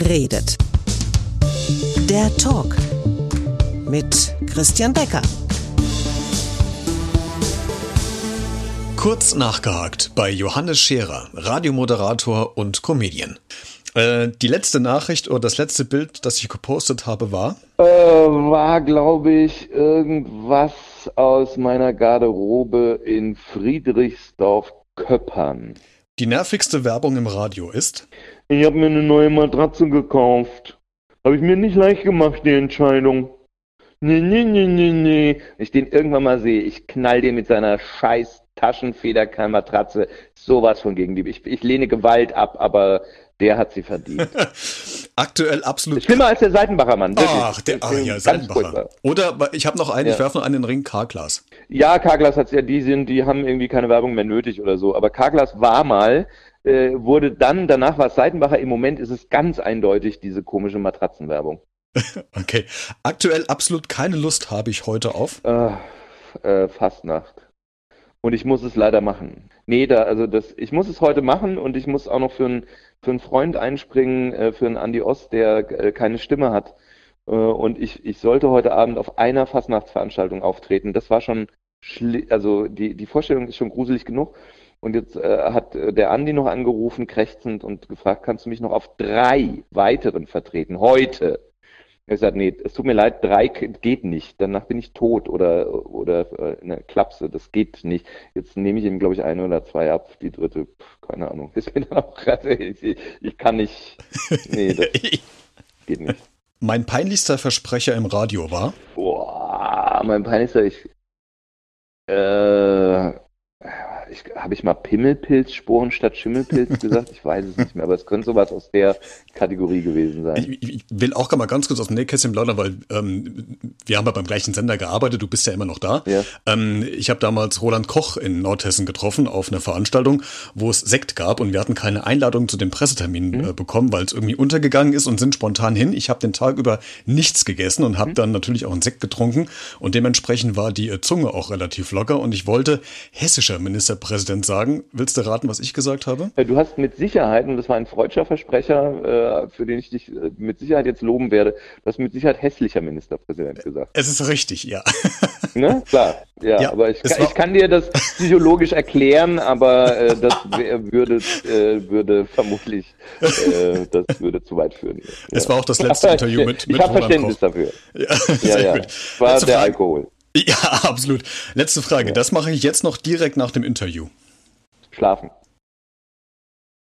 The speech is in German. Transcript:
redet. Der Talk mit Christian Becker. Kurz nachgehakt bei Johannes Scherer, Radiomoderator und Comedian. Äh, die letzte Nachricht oder das letzte Bild, das ich gepostet habe, war? Äh, war, glaube ich, irgendwas aus meiner Garderobe in Friedrichsdorf-Köppern. Die nervigste Werbung im Radio ist? Ich habe mir eine neue Matratze gekauft. Habe ich mir nicht leicht gemacht, die Entscheidung. Nee, nee, nee, nee, nee. Wenn ich den irgendwann mal sehe, ich knall den mit seiner scheiß Taschenfederkeilmatratze sowas von gegen die. Ich, ich lehne Gewalt ab, aber der hat sie verdient. Aktuell absolut. Schlimmer als der Seitenbacher Mann. Wirklich. Ach, der, ach ja, Seitenbacher. Oder ich habe noch einen, ja. ich werfe noch einen in den Ring, Carglass. Ja, Carglass hat ja, die sind, die haben irgendwie keine Werbung mehr nötig oder so. Aber Carglass war mal, äh, wurde dann, danach war es Seitenbacher. Im Moment ist es ganz eindeutig diese komische Matratzenwerbung. okay. Aktuell absolut keine Lust habe ich heute auf. Äh, äh, Fastnacht. Und ich muss es leider machen. Nee, da, also das, ich muss es heute machen und ich muss auch noch für einen für einen Freund einspringen, äh, für einen Andi Ost, der äh, keine Stimme hat. Äh, und ich, ich sollte heute Abend auf einer Fastnachtsveranstaltung auftreten. Das war schon, also die, die Vorstellung ist schon gruselig genug. Und jetzt äh, hat äh, der Andi noch angerufen, krächzend und gefragt, kannst du mich noch auf drei weiteren vertreten? Heute. Er sagt, nee, es tut mir leid, drei geht nicht. Danach bin ich tot oder, oder äh, eine Klapse. Das geht nicht. Jetzt nehme ich ihm, glaube ich, eine oder zwei ab. Die dritte, pff, keine Ahnung. Ich bin dann auch gerade, ich, ich kann nicht. Nee, das geht nicht. Mein peinlichster Versprecher im Radio war? Boah, mein peinlichster, ich. Äh, habe ich mal Pimmelpilzsporen statt Schimmelpilz gesagt? Ich weiß es nicht mehr, aber es könnte sowas aus der Kategorie gewesen sein. Ich, ich will auch mal ganz kurz aus dem Nähkästchen plaudern, weil ähm, wir haben ja beim gleichen Sender gearbeitet, du bist ja immer noch da. Ja. Ähm, ich habe damals Roland Koch in Nordhessen getroffen auf einer Veranstaltung, wo es Sekt gab und wir hatten keine Einladung zu dem Pressetermin mhm. äh, bekommen, weil es irgendwie untergegangen ist und sind spontan hin. Ich habe den Tag über nichts gegessen und habe mhm. dann natürlich auch einen Sekt getrunken und dementsprechend war die äh, Zunge auch relativ locker und ich wollte hessischer Ministerpräsident sagen. Willst du raten, was ich gesagt habe? Du hast mit Sicherheit, und das war ein freudscher Versprecher, äh, für den ich dich äh, mit Sicherheit jetzt loben werde, du hast mit Sicherheit hässlicher Ministerpräsident gesagt. Es ist richtig, ja. Ne? Klar, ja, ja aber ich, kann, ich kann dir das psychologisch erklären, aber äh, das würde, äh, würde vermutlich, äh, das würde zu weit führen. Es war auch das letzte Interview mit, mit Ich habe Verständnis Koch. dafür. Ja, sehr ja, gut. War Letzte der Frage. Alkohol. Ja, absolut. Letzte Frage. Ja. Das mache ich jetzt noch direkt nach dem Interview. Schlafen.